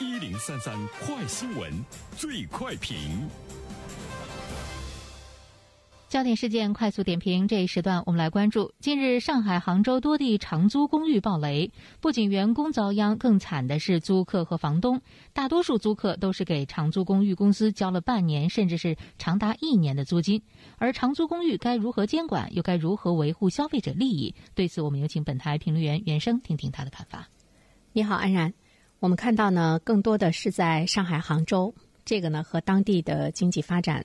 一零三三快新闻，最快评。焦点事件快速点评，这一时段我们来关注：近日，上海、杭州多地长租公寓爆雷，不仅员工遭殃，更惨的是租客和房东。大多数租客都是给长租公寓公司交了半年，甚至是长达一年的租金。而长租公寓该如何监管，又该如何维护消费者利益？对此，我们有请本台评论员袁生听听他的看法。你好，安然。我们看到呢，更多的是在上海、杭州，这个呢和当地的经济发展。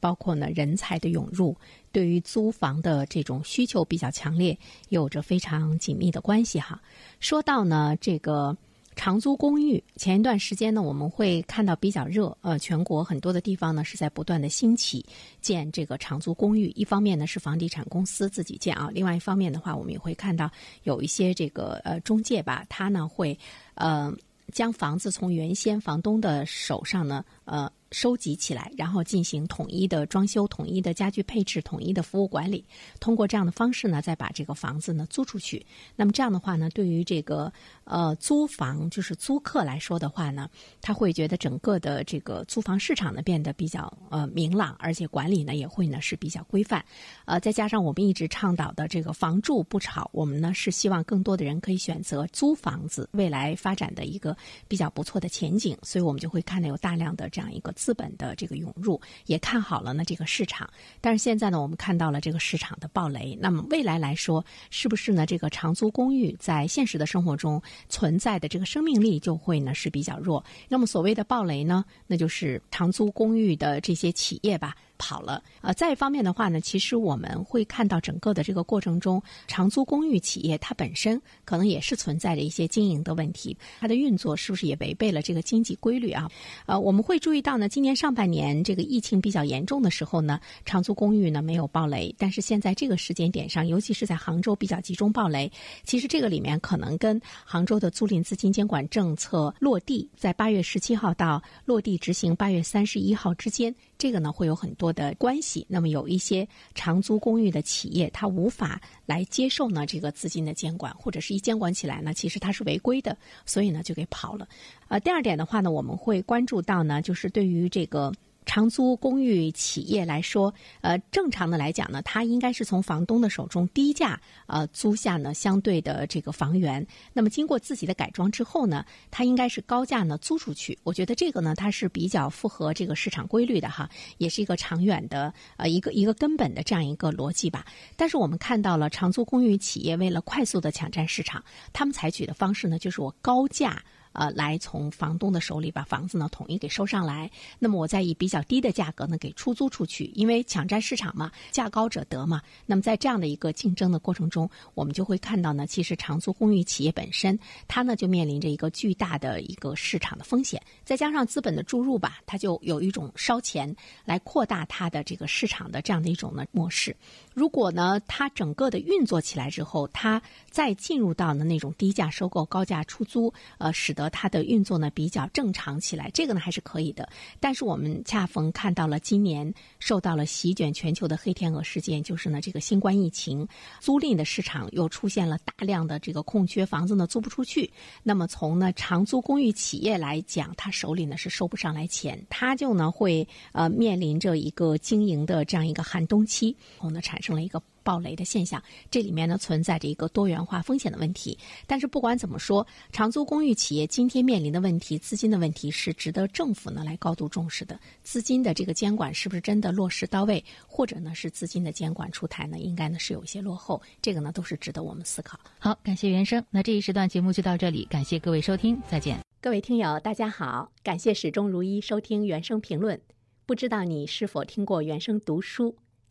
包括呢，人才的涌入，对于租房的这种需求比较强烈，有着非常紧密的关系哈。说到呢，这个长租公寓，前一段时间呢，我们会看到比较热，呃，全国很多的地方呢是在不断的兴起建这个长租公寓。一方面呢是房地产公司自己建啊，另外一方面的话，我们也会看到有一些这个呃中介吧，他呢会呃将房子从原先房东的手上呢呃。收集起来，然后进行统一的装修、统一的家具配置、统一的服务管理。通过这样的方式呢，再把这个房子呢租出去。那么这样的话呢，对于这个呃租房就是租客来说的话呢，他会觉得整个的这个租房市场呢变得比较呃明朗，而且管理呢也会呢是比较规范。呃，再加上我们一直倡导的这个房住不炒，我们呢是希望更多的人可以选择租房子，未来发展的一个比较不错的前景。所以我们就会看到有大量的这样一个。资本的这个涌入也看好了呢这个市场，但是现在呢我们看到了这个市场的暴雷。那么未来来说，是不是呢这个长租公寓在现实的生活中存在的这个生命力就会呢是比较弱？那么所谓的暴雷呢，那就是长租公寓的这些企业吧。跑了呃，再一方面的话呢，其实我们会看到整个的这个过程中，长租公寓企业它本身可能也是存在着一些经营的问题，它的运作是不是也违背了这个经济规律啊？呃，我们会注意到呢，今年上半年这个疫情比较严重的时候呢，长租公寓呢没有暴雷，但是现在这个时间点上，尤其是在杭州比较集中暴雷，其实这个里面可能跟杭州的租赁资金监管政策落地在八月十七号到落地执行八月三十一号之间，这个呢会有很多。的关系，那么有一些长租公寓的企业，它无法来接受呢这个资金的监管，或者是一监管起来呢，其实它是违规的，所以呢就给跑了。呃，第二点的话呢，我们会关注到呢，就是对于这个。长租公寓企业来说，呃，正常的来讲呢，它应该是从房东的手中低价呃租下呢相对的这个房源。那么经过自己的改装之后呢，它应该是高价呢租出去。我觉得这个呢，它是比较符合这个市场规律的哈，也是一个长远的呃一个一个根本的这样一个逻辑吧。但是我们看到了长租公寓企业为了快速的抢占市场，他们采取的方式呢，就是我高价。呃，来从房东的手里把房子呢统一给收上来，那么我再以比较低的价格呢给出租出去，因为抢占市场嘛，价高者得嘛。那么在这样的一个竞争的过程中，我们就会看到呢，其实长租公寓企业本身它呢就面临着一个巨大的一个市场的风险，再加上资本的注入吧，它就有一种烧钱来扩大它的这个市场的这样的一种呢模式。如果呢它整个的运作起来之后，它再进入到呢那种低价收购、高价出租，呃，使得它的运作呢比较正常起来，这个呢还是可以的。但是我们恰逢看到了今年受到了席卷全球的黑天鹅事件，就是呢这个新冠疫情，租赁的市场又出现了大量的这个空缺房子呢租不出去。那么从呢长租公寓企业来讲，他手里呢是收不上来钱，他就呢会呃面临着一个经营的这样一个寒冬期，后呢产生了一个。暴雷的现象，这里面呢存在着一个多元化风险的问题。但是不管怎么说，长租公寓企业今天面临的问题，资金的问题是值得政府呢来高度重视的。资金的这个监管是不是真的落实到位，或者呢是资金的监管出台呢，应该呢是有一些落后。这个呢都是值得我们思考。好，感谢原生。那这一时段节目就到这里，感谢各位收听，再见。各位听友，大家好，感谢始终如一收听原声评论。不知道你是否听过原声读书？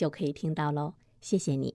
就可以听到喽。谢谢你。